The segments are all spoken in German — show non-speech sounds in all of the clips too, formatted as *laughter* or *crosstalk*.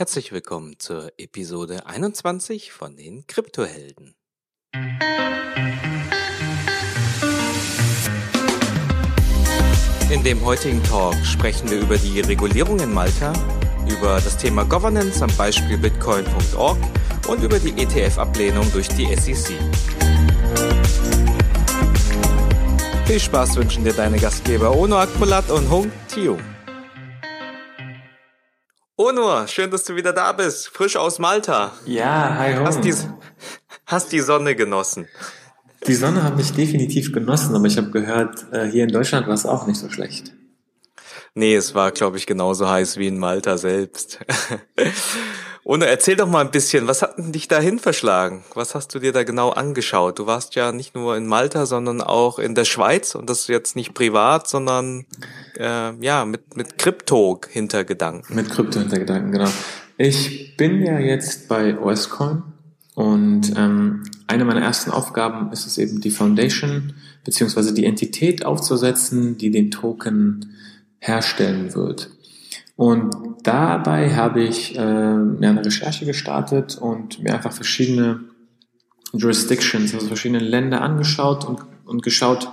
Herzlich willkommen zur Episode 21 von den Kryptohelden. In dem heutigen Talk sprechen wir über die Regulierung in Malta, über das Thema Governance am Beispiel bitcoin.org und über die ETF-Ablehnung durch die SEC. Viel Spaß wünschen dir deine Gastgeber Ono Akmulat und Hung Tio. Onur, schön, dass du wieder da bist. Frisch aus Malta. Ja, hi Hong. Hast die, hast die Sonne genossen? Die Sonne habe ich definitiv genossen, aber ich habe gehört, äh, hier in Deutschland war es auch nicht so schlecht. Nee, es war, glaube ich, genauso heiß wie in Malta selbst. *laughs* Und erzähl doch mal ein bisschen, was hat denn dich dahin verschlagen? Was hast du dir da genau angeschaut? Du warst ja nicht nur in Malta, sondern auch in der Schweiz und das jetzt nicht privat, sondern äh, ja mit mit Krypto-Hintergedanken. Mit Krypto-Hintergedanken, genau. Ich bin ja jetzt bei OSCoin und ähm, eine meiner ersten Aufgaben ist es eben die Foundation beziehungsweise die Entität aufzusetzen, die den Token herstellen wird. Und dabei habe ich äh, mir eine Recherche gestartet und mir einfach verschiedene Jurisdictions, also verschiedene Länder angeschaut und, und geschaut,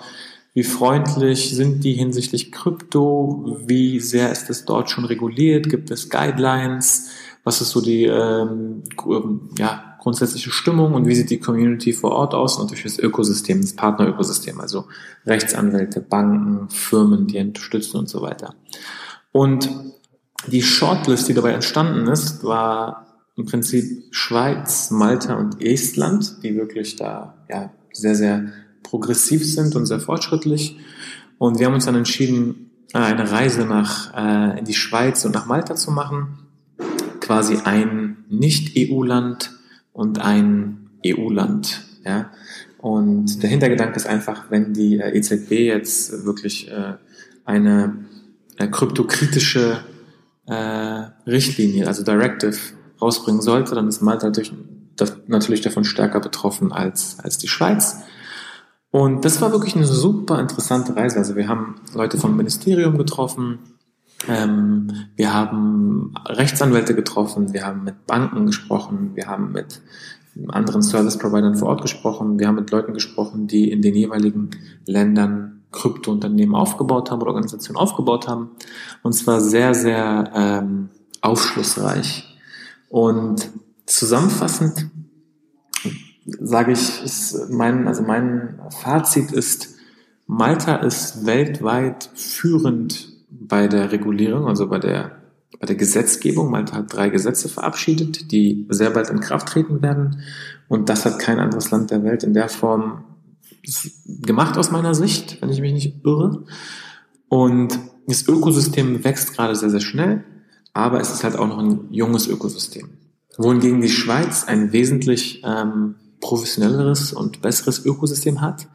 wie freundlich sind die hinsichtlich Krypto, wie sehr ist es dort schon reguliert, gibt es Guidelines, was ist so die ähm, ja, grundsätzliche Stimmung und wie sieht die Community vor Ort aus und natürlich das Ökosystem, das Partnerökosystem, also Rechtsanwälte, Banken, Firmen, die unterstützen und so weiter. Und die Shortlist, die dabei entstanden ist, war im Prinzip Schweiz, Malta und Estland, die wirklich da ja, sehr, sehr progressiv sind und sehr fortschrittlich. Und wir haben uns dann entschieden, äh, eine Reise nach, äh, in die Schweiz und nach Malta zu machen. Quasi ein Nicht-EU-Land und ein EU-Land. Ja? Und der Hintergedanke ist einfach, wenn die äh, EZB jetzt wirklich äh, eine äh, kryptokritische äh, Richtlinie, also Directive, rausbringen sollte, dann ist Malta natürlich, natürlich davon stärker betroffen als, als die Schweiz. Und das war wirklich eine super interessante Reise. Also wir haben Leute vom Ministerium getroffen, ähm, wir haben Rechtsanwälte getroffen, wir haben mit Banken gesprochen, wir haben mit anderen Service-Providern vor Ort gesprochen, wir haben mit Leuten gesprochen, die in den jeweiligen Ländern Kryptounternehmen aufgebaut haben oder Organisationen aufgebaut haben. Und zwar sehr, sehr ähm, aufschlussreich. Und zusammenfassend sage ich, ist mein, also mein Fazit ist, Malta ist weltweit führend bei der Regulierung, also bei der, bei der Gesetzgebung. Malta hat drei Gesetze verabschiedet, die sehr bald in Kraft treten werden. Und das hat kein anderes Land der Welt in der Form gemacht aus meiner Sicht, wenn ich mich nicht irre. Und das Ökosystem wächst gerade sehr, sehr schnell, aber es ist halt auch noch ein junges Ökosystem. Wohingegen die Schweiz ein wesentlich ähm, professionelleres und besseres Ökosystem hat,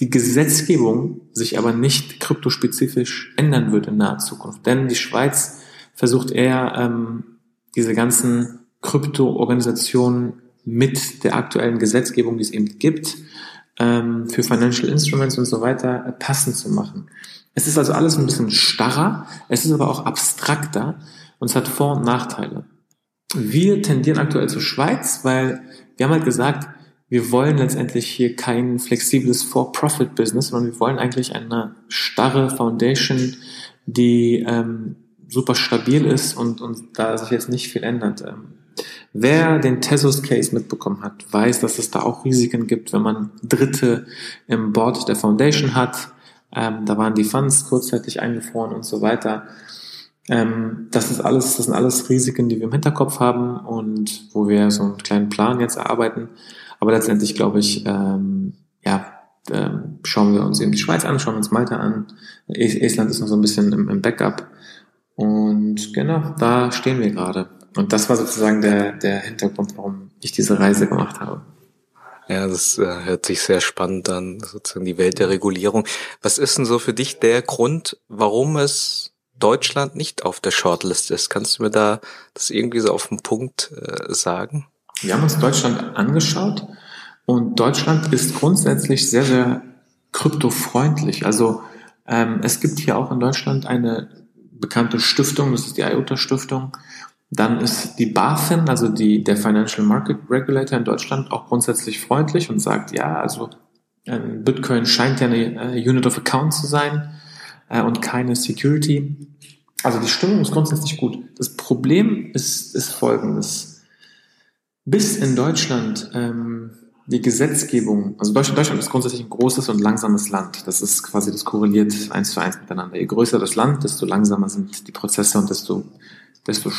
die Gesetzgebung sich aber nicht kryptospezifisch ändern wird in naher Zukunft. Denn die Schweiz versucht eher, ähm, diese ganzen Krypto-Organisationen mit der aktuellen Gesetzgebung, die es eben gibt, ähm, für Financial Instruments und so weiter äh, passend zu machen. Es ist also alles ein bisschen starrer, es ist aber auch abstrakter und es hat Vor- und Nachteile. Wir tendieren aktuell zur Schweiz, weil wir haben halt gesagt, wir wollen letztendlich hier kein flexibles For-Profit-Business, sondern wir wollen eigentlich eine starre Foundation, die ähm, super stabil ist und, und da sich jetzt nicht viel ändert. Ähm, Wer den Tezos Case mitbekommen hat, weiß, dass es da auch Risiken gibt, wenn man Dritte im Board der Foundation hat. Ähm, da waren die Funds kurzzeitig eingefroren und so weiter. Ähm, das ist alles, das sind alles Risiken, die wir im Hinterkopf haben und wo wir so einen kleinen Plan jetzt erarbeiten. Aber letztendlich glaube ich, ähm, ja, ähm, schauen wir uns eben die Schweiz an, schauen wir uns Malta an. Estland ist noch so ein bisschen im, im Backup. Und genau, da stehen wir gerade. Und das war sozusagen der, der Hintergrund, warum ich diese Reise gemacht habe. Ja, das äh, hört sich sehr spannend an, sozusagen die Welt der Regulierung. Was ist denn so für dich der Grund, warum es Deutschland nicht auf der Shortlist ist? Kannst du mir da das irgendwie so auf den Punkt äh, sagen? Wir haben uns Deutschland angeschaut und Deutschland ist grundsätzlich sehr, sehr kryptofreundlich. Also ähm, es gibt hier auch in Deutschland eine bekannte Stiftung, das ist die IOTA Stiftung, dann ist die BaFin, also die, der Financial Market Regulator in Deutschland, auch grundsätzlich freundlich und sagt, ja, also ähm, Bitcoin scheint ja eine äh, Unit of Account zu sein äh, und keine Security. Also die Stimmung ist grundsätzlich gut. Das Problem ist, ist folgendes. Bis in Deutschland ähm, die Gesetzgebung, also Deutschland, Deutschland ist grundsätzlich ein großes und langsames Land. Das ist quasi, das korreliert eins zu eins miteinander. Je größer das Land, desto langsamer sind die Prozesse und desto, desto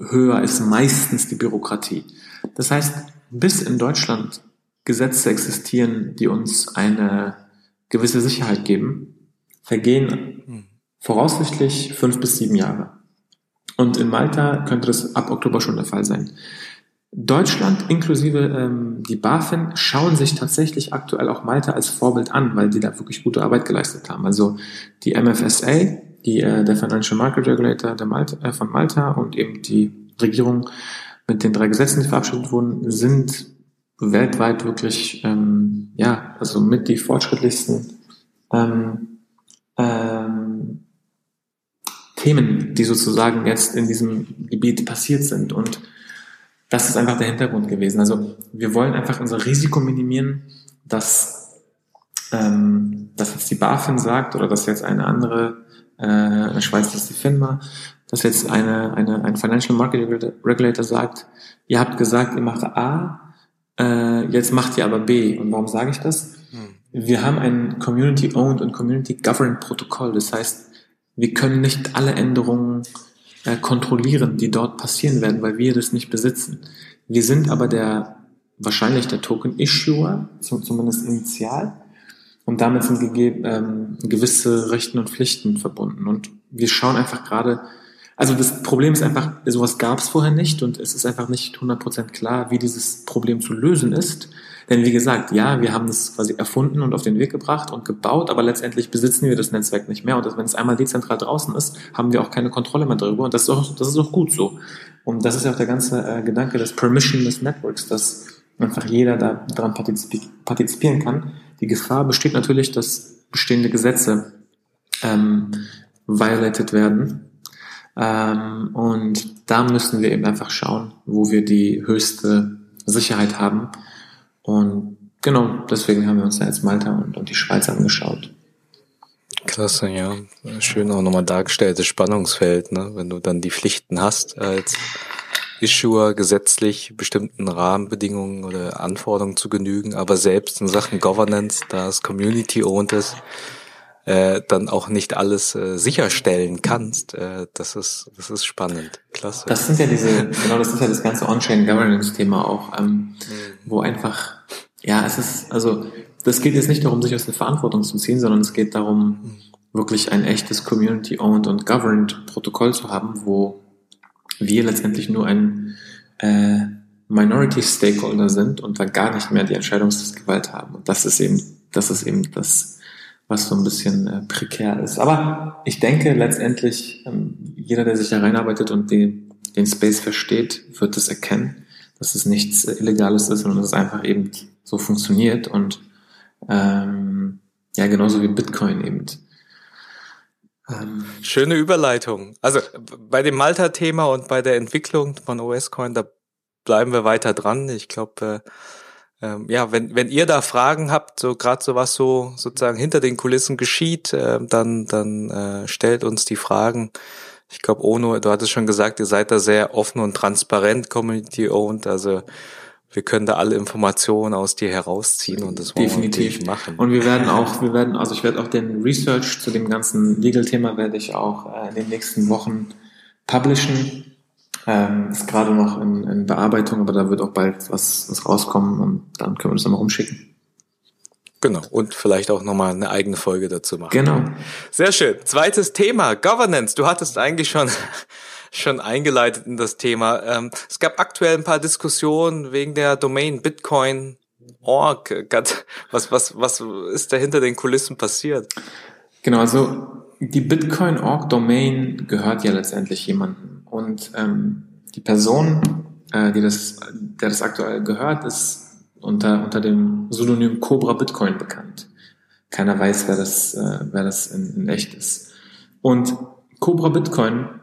höher ist meistens die Bürokratie. Das heißt, bis in Deutschland Gesetze existieren, die uns eine gewisse Sicherheit geben, vergehen voraussichtlich fünf bis sieben Jahre. Und in Malta könnte das ab Oktober schon der Fall sein. Deutschland inklusive ähm, die BaFin schauen sich tatsächlich aktuell auch Malta als Vorbild an, weil die da wirklich gute Arbeit geleistet haben. Also die MFSA, die, äh, der Financial Market Regulator der Malta, äh, von Malta und eben die Regierung mit den drei Gesetzen, die verabschiedet wurden, sind weltweit wirklich ähm, ja also mit die fortschrittlichsten ähm, ähm, Themen, die sozusagen jetzt in diesem Gebiet passiert sind und das ist einfach der Hintergrund gewesen. Also wir wollen einfach unser Risiko minimieren, dass, ähm, dass jetzt die BaFin sagt oder dass jetzt eine andere, in der Schweiz ist die FINMA, dass jetzt eine, eine, ein Financial Market Regulator sagt, ihr habt gesagt, ihr macht A, äh, jetzt macht ihr aber B. Und warum sage ich das? Hm. Wir haben ein Community-Owned und Community-Governed Protokoll. Das heißt, wir können nicht alle Änderungen äh, kontrollieren, die dort passieren werden, weil wir das nicht besitzen. Wir sind aber der wahrscheinlich der Token-Issuer, zumindest initial, und damit sind ähm, gewisse Rechten und Pflichten verbunden. Und wir schauen einfach gerade, also das Problem ist einfach, sowas gab es vorher nicht und es ist einfach nicht 100% klar, wie dieses Problem zu lösen ist. Denn wie gesagt, ja, wir haben das quasi erfunden und auf den Weg gebracht und gebaut, aber letztendlich besitzen wir das Netzwerk nicht mehr. Und wenn es einmal dezentral draußen ist, haben wir auch keine Kontrolle mehr darüber. Und das ist auch, das ist auch gut so. Und das ist ja auch der ganze äh, Gedanke des Permissionless Networks, dass einfach jeder da daran partizipi partizipieren kann. Die Gefahr besteht natürlich, dass bestehende Gesetze ähm, violated werden. Ähm, und da müssen wir eben einfach schauen, wo wir die höchste Sicherheit haben und genau, deswegen haben wir uns da jetzt Malta und, und die Schweiz angeschaut. Klasse, ja. Schön auch nochmal dargestelltes Spannungsfeld, ne? wenn du dann die Pflichten hast als Issuer gesetzlich bestimmten Rahmenbedingungen oder Anforderungen zu genügen, aber selbst in Sachen Governance, da es Community-owned ist, äh, dann auch nicht alles äh, sicherstellen kannst. Äh, das ist das ist spannend, klasse. Das sind ja diese genau, das ist ja das ganze On-Chain-Governance-Thema auch, ähm, wo einfach ja, es ist also das geht jetzt nicht darum, sich aus der Verantwortung zu ziehen, sondern es geht darum, wirklich ein echtes Community-owned und governed Protokoll zu haben, wo wir letztendlich nur ein äh, Minority Stakeholder sind und da gar nicht mehr die Entscheidungsgewalt haben. Und das ist eben, das ist eben das was so ein bisschen äh, prekär ist. Aber ich denke letztendlich, ähm, jeder, der sich da reinarbeitet und den, den Space versteht, wird es erkennen, dass es nichts äh, Illegales ist, sondern dass es einfach eben so funktioniert und ähm, ja, genauso wie Bitcoin eben. Ähm, Schöne Überleitung. Also bei dem Malta-Thema und bei der Entwicklung von OS-Coin, da bleiben wir weiter dran. Ich glaube, äh, ähm, ja, wenn, wenn ihr da Fragen habt, so gerade so was so sozusagen hinter den Kulissen geschieht, äh, dann, dann äh, stellt uns die Fragen. Ich glaube, Ono, du hattest schon gesagt, ihr seid da sehr offen und transparent, Community-owned, also wir können da alle Informationen aus dir herausziehen und das wollen Definitiv. wir machen. Und wir werden auch, wir werden, also ich werde auch den Research zu dem ganzen Legal-Thema werde ich auch äh, in den nächsten Wochen publishen. Ähm, ist gerade noch in, in, Bearbeitung, aber da wird auch bald was, was rauskommen und dann können wir das nochmal rumschicken. Genau, und vielleicht auch nochmal eine eigene Folge dazu machen. Genau. Sehr schön. Zweites Thema, Governance. Du hattest eigentlich schon, schon eingeleitet in das Thema. Ähm, es gab aktuell ein paar Diskussionen wegen der Domain Bitcoin Org. Was, was, was ist da hinter den Kulissen passiert? Genau, also die Bitcoin Org Domain gehört ja letztendlich jemandem. Und ähm, die Person, äh, die das, der das aktuell gehört, ist unter, unter dem Pseudonym Cobra Bitcoin bekannt. Keiner weiß, wer das, äh, wer das in, in echt ist. Und Cobra Bitcoin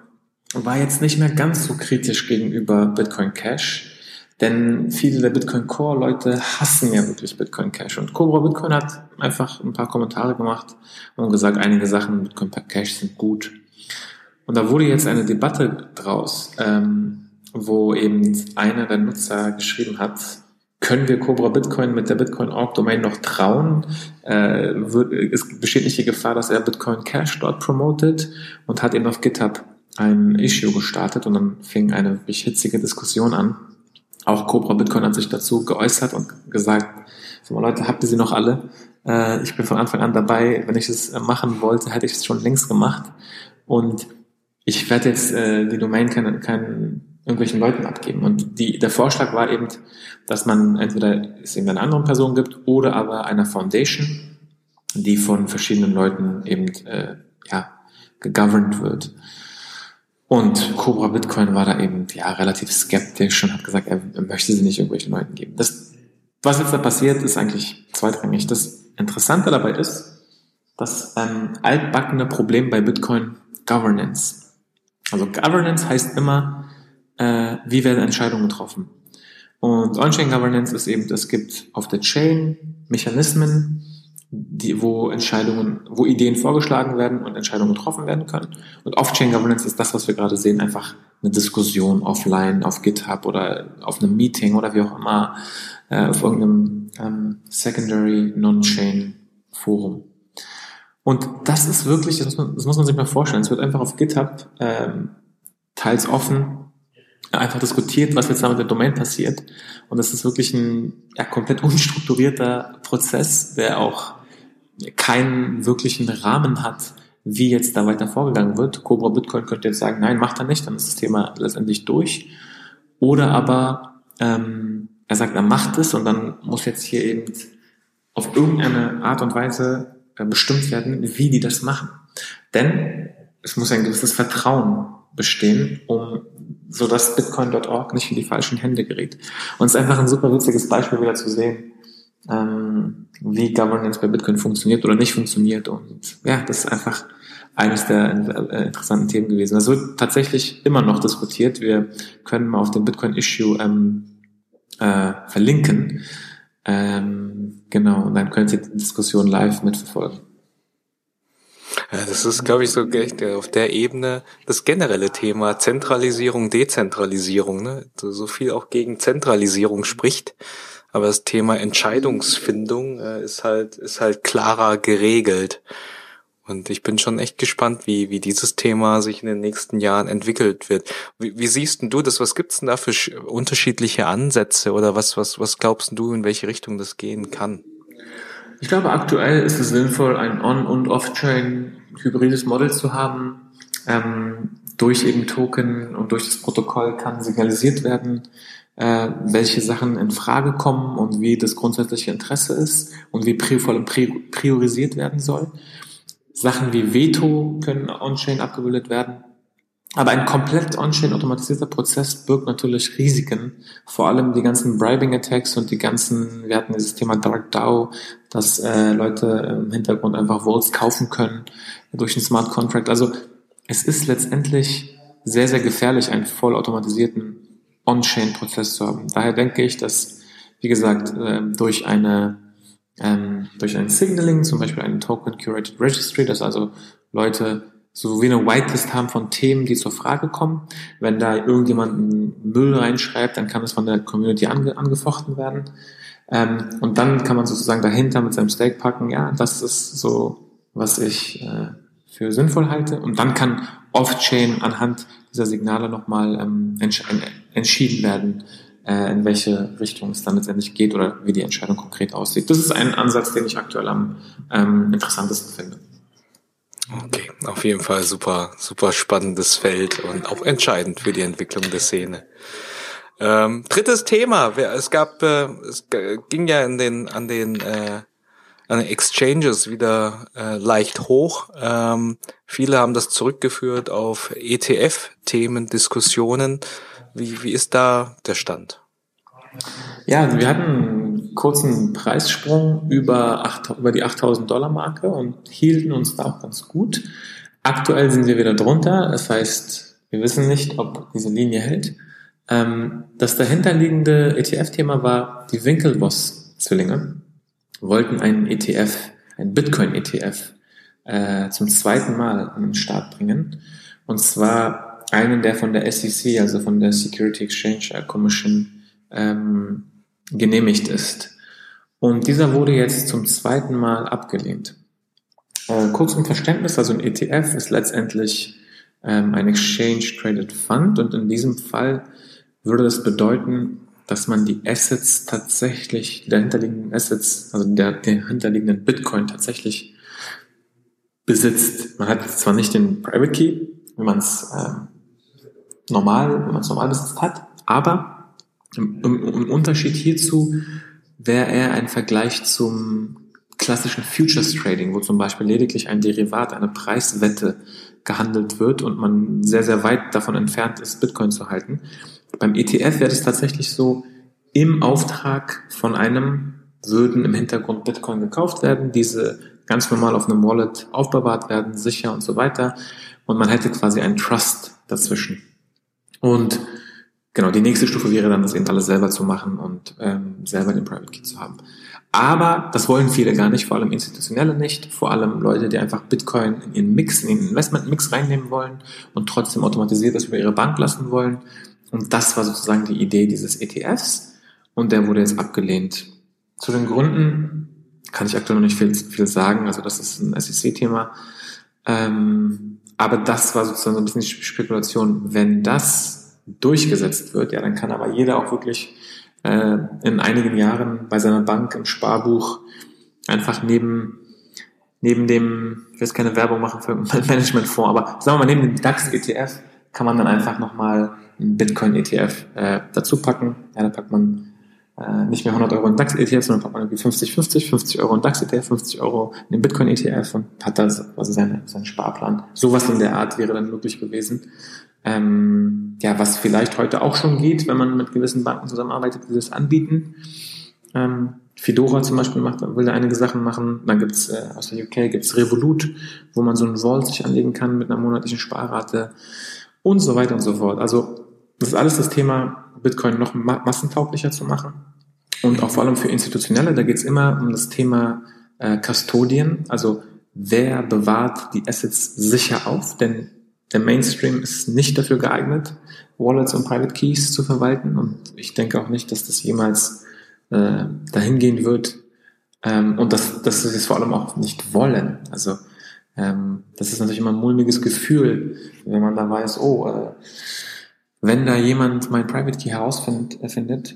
war jetzt nicht mehr ganz so kritisch gegenüber Bitcoin Cash, denn viele der Bitcoin Core Leute hassen ja wirklich Bitcoin Cash. Und Cobra Bitcoin hat einfach ein paar Kommentare gemacht und gesagt, einige Sachen Bitcoin Cash sind gut. Und da wurde jetzt eine Debatte draus, ähm, wo eben einer der Nutzer geschrieben hat, können wir Cobra Bitcoin mit der Bitcoin Org Domain noch trauen? Äh, wird, es besteht nicht die Gefahr, dass er Bitcoin Cash dort promotet und hat eben auf GitHub ein Issue gestartet und dann fing eine wirklich hitzige Diskussion an. Auch Cobra Bitcoin hat sich dazu geäußert und gesagt, so mal Leute, habt ihr sie noch alle? Äh, ich bin von Anfang an dabei. Wenn ich es machen wollte, hätte ich es schon längst gemacht. Und ich werde jetzt äh, die Domain keinen, keinen irgendwelchen Leuten abgeben. Und die, der Vorschlag war eben, dass man entweder es eben einer anderen Person gibt oder aber einer Foundation, die von verschiedenen Leuten eben äh, ja, gegoverned wird. Und Cobra Bitcoin war da eben ja relativ skeptisch und hat gesagt, er möchte sie nicht irgendwelchen Leuten geben. Das, was jetzt da passiert, ist eigentlich zweitrangig. Das Interessante dabei ist, das ähm, altbackene Problem bei Bitcoin Governance. Also Governance heißt immer, äh, wie werden Entscheidungen getroffen. Und On-Chain Governance ist eben, es gibt auf der Chain Mechanismen, die, wo Entscheidungen, wo Ideen vorgeschlagen werden und Entscheidungen getroffen werden können. Und Off-Chain Governance ist das, was wir gerade sehen, einfach eine Diskussion offline, auf GitHub oder auf einem Meeting oder wie auch immer, äh, auf irgendeinem ähm, Secondary Non-Chain Forum. Und das ist wirklich, das muss man, das muss man sich mal vorstellen. Es wird einfach auf GitHub ähm, teils offen einfach diskutiert, was jetzt da mit der Domain passiert. Und das ist wirklich ein ja, komplett unstrukturierter Prozess, der auch keinen wirklichen Rahmen hat, wie jetzt da weiter vorgegangen wird. Cobra Bitcoin könnte jetzt sagen, nein, macht er nicht, dann ist das Thema letztendlich durch. Oder aber ähm, er sagt, er macht es und dann muss jetzt hier eben auf irgendeine Art und Weise äh, bestimmt werden, wie die das machen. Denn es muss ein gewisses Vertrauen bestehen, um so dass Bitcoin.org nicht in die falschen Hände gerät. Und es ist einfach ein super witziges Beispiel wieder zu sehen, ähm, wie Governance bei Bitcoin funktioniert oder nicht funktioniert. Und ja, das ist einfach eines der äh, interessanten Themen gewesen. Das wird tatsächlich immer noch diskutiert. Wir können mal auf dem Bitcoin-Issue ähm, äh, verlinken. Ähm, genau, und dann könnt ihr die Diskussion live mitverfolgen. Ja, das ist, glaube ich, so echt auf der Ebene das generelle Thema Zentralisierung, Dezentralisierung, ne? So viel auch gegen Zentralisierung spricht. Aber das Thema Entscheidungsfindung äh, ist halt, ist halt klarer geregelt. Und ich bin schon echt gespannt, wie, wie dieses Thema sich in den nächsten Jahren entwickelt wird. Wie, wie siehst denn du das? Was gibt's denn da für unterschiedliche Ansätze oder was, was, was glaubst du, in welche Richtung das gehen kann? Ich glaube, aktuell ist es sinnvoll, ein On- und Off-Chain hybrides Model zu haben. Ähm, durch eben Token und durch das Protokoll kann signalisiert werden, äh, welche Sachen in Frage kommen und wie das grundsätzliche Interesse ist und wie priorisiert werden soll. Sachen wie Veto können on-chain abgebildet werden. Aber ein komplett on-chain automatisierter Prozess birgt natürlich Risiken. Vor allem die ganzen Bribing-Attacks und die ganzen, wir hatten dieses Thema Dark DAO, dass äh, Leute im Hintergrund einfach Votes kaufen können durch einen Smart Contract. Also es ist letztendlich sehr, sehr gefährlich, einen vollautomatisierten On-Chain-Prozess zu haben. Daher denke ich, dass, wie gesagt, äh, durch eine ähm, durch ein Signaling, zum Beispiel eine Token Curated Registry, dass also Leute so wie eine Whitelist haben von Themen, die zur Frage kommen. Wenn da irgendjemand Müll reinschreibt, dann kann es von der Community ange angefochten werden. Ähm, und dann kann man sozusagen dahinter mit seinem Stake packen, ja, das ist so, was ich äh, für sinnvoll halte. Und dann kann Off-Chain anhand dieser Signale nochmal ähm, entsch entschieden werden, äh, in welche Richtung es dann letztendlich geht oder wie die Entscheidung konkret aussieht. Das ist ein Ansatz, den ich aktuell am ähm, interessantesten finde. Okay, auf jeden Fall super, super spannendes Feld und auch entscheidend für die Entwicklung der Szene. Ähm, drittes Thema. Es gab, äh, es ging ja in den, an den, äh, an den Exchanges wieder äh, leicht hoch. Ähm, viele haben das zurückgeführt auf ETF-Themen, Diskussionen. Wie, wie ist da der Stand? Ja, wir hatten kurzen Preissprung über, 8, über die 8000 Dollar Marke und hielten uns da auch ganz gut. Aktuell sind wir wieder drunter. Das heißt, Wir wissen nicht, ob diese Linie hält. Ähm, das dahinterliegende ETF-Thema war, die Winkelboss-Zwillinge wollten einen ETF, einen Bitcoin-ETF, äh, zum zweiten Mal an den Start bringen. Und zwar einen, der von der SEC, also von der Security Exchange Commission, ähm, genehmigt ist. Und dieser wurde jetzt zum zweiten Mal abgelehnt. Äh, kurz zum Verständnis, also ein ETF ist letztendlich ähm, ein Exchange Traded Fund und in diesem Fall würde das bedeuten, dass man die Assets tatsächlich, die dahinterliegenden Assets, also der, der dahinterliegenden Bitcoin tatsächlich besitzt. Man hat zwar nicht den Private Key, wie man es äh, normal, wenn man es normal besitzt hat, aber im, im, Unterschied hierzu wäre er ein Vergleich zum klassischen Futures Trading, wo zum Beispiel lediglich ein Derivat, eine Preiswette gehandelt wird und man sehr, sehr weit davon entfernt ist, Bitcoin zu halten. Beim ETF wäre es tatsächlich so, im Auftrag von einem würden im Hintergrund Bitcoin gekauft werden, diese ganz normal auf einem Wallet aufbewahrt werden, sicher und so weiter. Und man hätte quasi einen Trust dazwischen. Und genau, die nächste Stufe wäre dann, das eben alles selber zu machen und ähm, selber den Private Key zu haben. Aber das wollen viele gar nicht, vor allem Institutionelle nicht, vor allem Leute, die einfach Bitcoin in ihren Mix, in den Investment-Mix reinnehmen wollen und trotzdem automatisiert das über ihre Bank lassen wollen. Und das war sozusagen die Idee dieses ETFs und der wurde jetzt abgelehnt. Zu den Gründen kann ich aktuell noch nicht viel, viel sagen, also das ist ein SEC-Thema. Ähm, aber das war sozusagen so ein bisschen die Spekulation. Wenn das durchgesetzt wird, ja, dann kann aber jeder auch wirklich äh, in einigen Jahren bei seiner Bank im Sparbuch einfach neben neben dem, ich will jetzt keine Werbung machen für *laughs* Managementfonds, aber sagen wir mal, neben dem DAX-ETF kann man dann einfach nochmal einen Bitcoin-ETF äh, dazu packen. Ja, da packt man äh, nicht mehr 100 Euro in DAX-ETF, sondern packt man irgendwie 50, 50, 50 Euro in DAX-ETF, 50 Euro in den Bitcoin-ETF und hat da quasi seine, seinen Sparplan. Sowas in der Art wäre dann möglich gewesen. Ähm, ja, was vielleicht heute auch schon geht, wenn man mit gewissen Banken zusammenarbeitet, die das anbieten. Ähm, Fedora zum Beispiel macht, will da einige Sachen machen. Dann gibt's äh, aus der UK gibt's Revolut, wo man so ein Vault sich anlegen kann mit einer monatlichen Sparrate und so weiter und so fort. Also das ist alles das Thema, Bitcoin noch massentauglicher zu machen. Und auch vor allem für Institutionelle, da geht es immer um das Thema äh, Custodian, also wer bewahrt die Assets sicher auf, denn der Mainstream ist nicht dafür geeignet, Wallets und Private Keys zu verwalten und ich denke auch nicht, dass das jemals äh, dahin gehen wird ähm, und dass, dass sie es vor allem auch nicht wollen. Also ähm, das ist natürlich immer ein mulmiges Gefühl, wenn man da weiß, oh, äh, wenn da jemand mein Private Key herausfindet,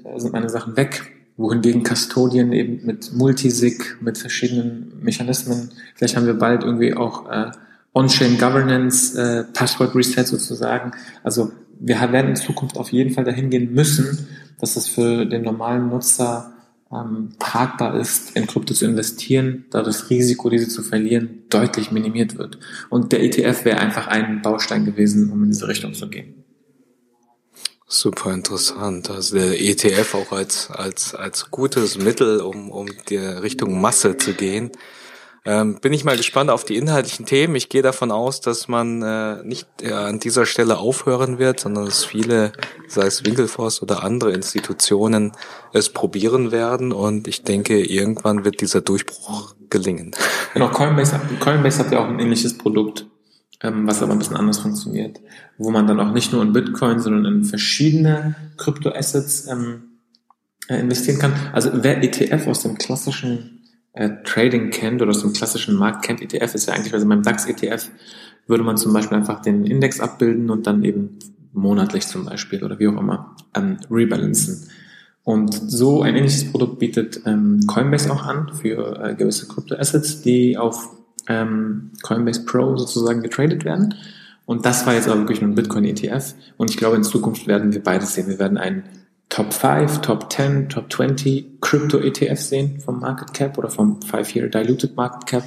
äh, sind meine Sachen weg. Wohingegen Custodian eben mit Multisig, mit verschiedenen Mechanismen, vielleicht haben wir bald irgendwie auch äh, On-Chain Governance, äh, Password Reset sozusagen. Also wir werden in Zukunft auf jeden Fall dahin gehen müssen, dass es für den normalen Nutzer ähm, tragbar ist, in Krypto zu investieren, da das Risiko, diese zu verlieren, deutlich minimiert wird. Und der ETF wäre einfach ein Baustein gewesen, um in diese Richtung zu gehen. Super interessant. Also der ETF auch als, als, als gutes Mittel, um, um die Richtung Masse zu gehen. Ähm, bin ich mal gespannt auf die inhaltlichen Themen. Ich gehe davon aus, dass man äh, nicht äh, an dieser Stelle aufhören wird, sondern dass viele, sei es Winkelforst oder andere Institutionen, es probieren werden. Und ich denke, irgendwann wird dieser Durchbruch gelingen. Genau, Coinbase, Coinbase hat ja auch ein ähnliches Produkt ähm, was aber ein bisschen anders funktioniert, wo man dann auch nicht nur in Bitcoin, sondern in verschiedene Kryptoassets ähm, äh, investieren kann. Also wer ETF aus dem klassischen äh, Trading kennt oder aus dem klassischen Markt kennt, ETF ist ja eigentlich, also beim DAX-ETF würde man zum Beispiel einfach den Index abbilden und dann eben monatlich zum Beispiel oder wie auch immer ähm, rebalancen. Und so ein ähnliches Produkt bietet ähm, Coinbase auch an für äh, gewisse Kryptoassets, die auf ähm, Coinbase Pro sozusagen getradet werden. Und das war jetzt aber wirklich nur ein Bitcoin ETF. Und ich glaube, in Zukunft werden wir beides sehen. Wir werden einen Top 5, Top 10, Top 20 Crypto ETF sehen vom Market Cap oder vom 5-Year Diluted Market Cap.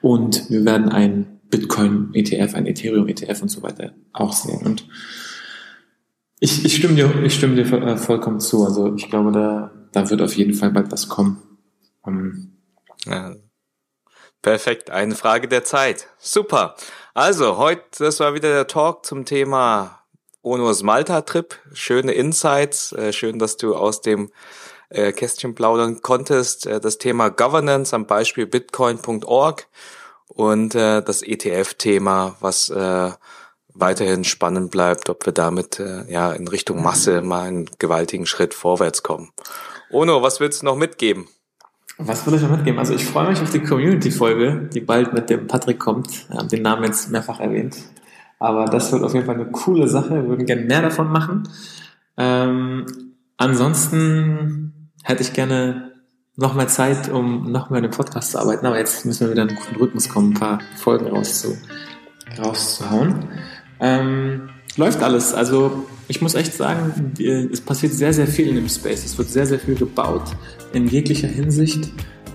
Und wir werden einen Bitcoin ETF, ein Ethereum ETF und so weiter auch sehen. Und ich, ich stimme dir, ich stimme dir äh, vollkommen zu. Also ich glaube, da, da wird auf jeden Fall bald was kommen. Um, ja, Perfekt, eine Frage der Zeit. Super. Also, heute, das war wieder der Talk zum Thema Onus Malta-Trip. Schöne Insights. Äh, schön, dass du aus dem äh, Kästchen plaudern konntest. Äh, das Thema Governance am Beispiel bitcoin.org und das ETF-Thema, was weiterhin spannend bleibt, ob wir damit ja in Richtung Masse mal einen gewaltigen Schritt vorwärts kommen. Ono, was willst du noch mitgeben? Was will ich noch mitgeben? Also ich freue mich auf die Community-Folge, die bald mit dem Patrick kommt. Wir haben den Namen jetzt mehrfach erwähnt. Aber das wird auf jeden Fall eine coole Sache. Wir würden gerne mehr davon machen. Ähm, ansonsten hätte ich gerne noch mehr Zeit, um noch mehr an dem Podcast zu arbeiten. Aber jetzt müssen wir wieder in einen guten Rhythmus kommen, ein paar Folgen rauszu, rauszuhauen. Ähm, läuft alles. Also ich muss echt sagen, es passiert sehr, sehr viel in dem Space. Es wird sehr, sehr viel gebaut in jeglicher Hinsicht.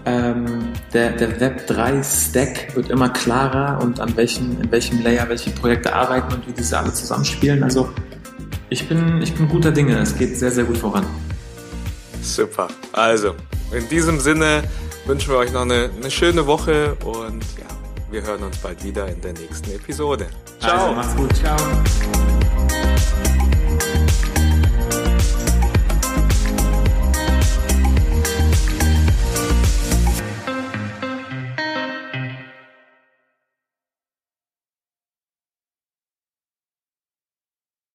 Ähm, der, der Web 3 Stack wird immer klarer und an welchem, in welchem Layer welche Projekte arbeiten und wie diese alle zusammenspielen. Also ich bin, ich bin guter Dinge. Es geht sehr, sehr gut voran. Super. Also, in diesem Sinne wünschen wir euch noch eine, eine schöne Woche und ja, wir hören uns bald wieder in der nächsten Episode. Ciao. Also, macht's gut. Ciao.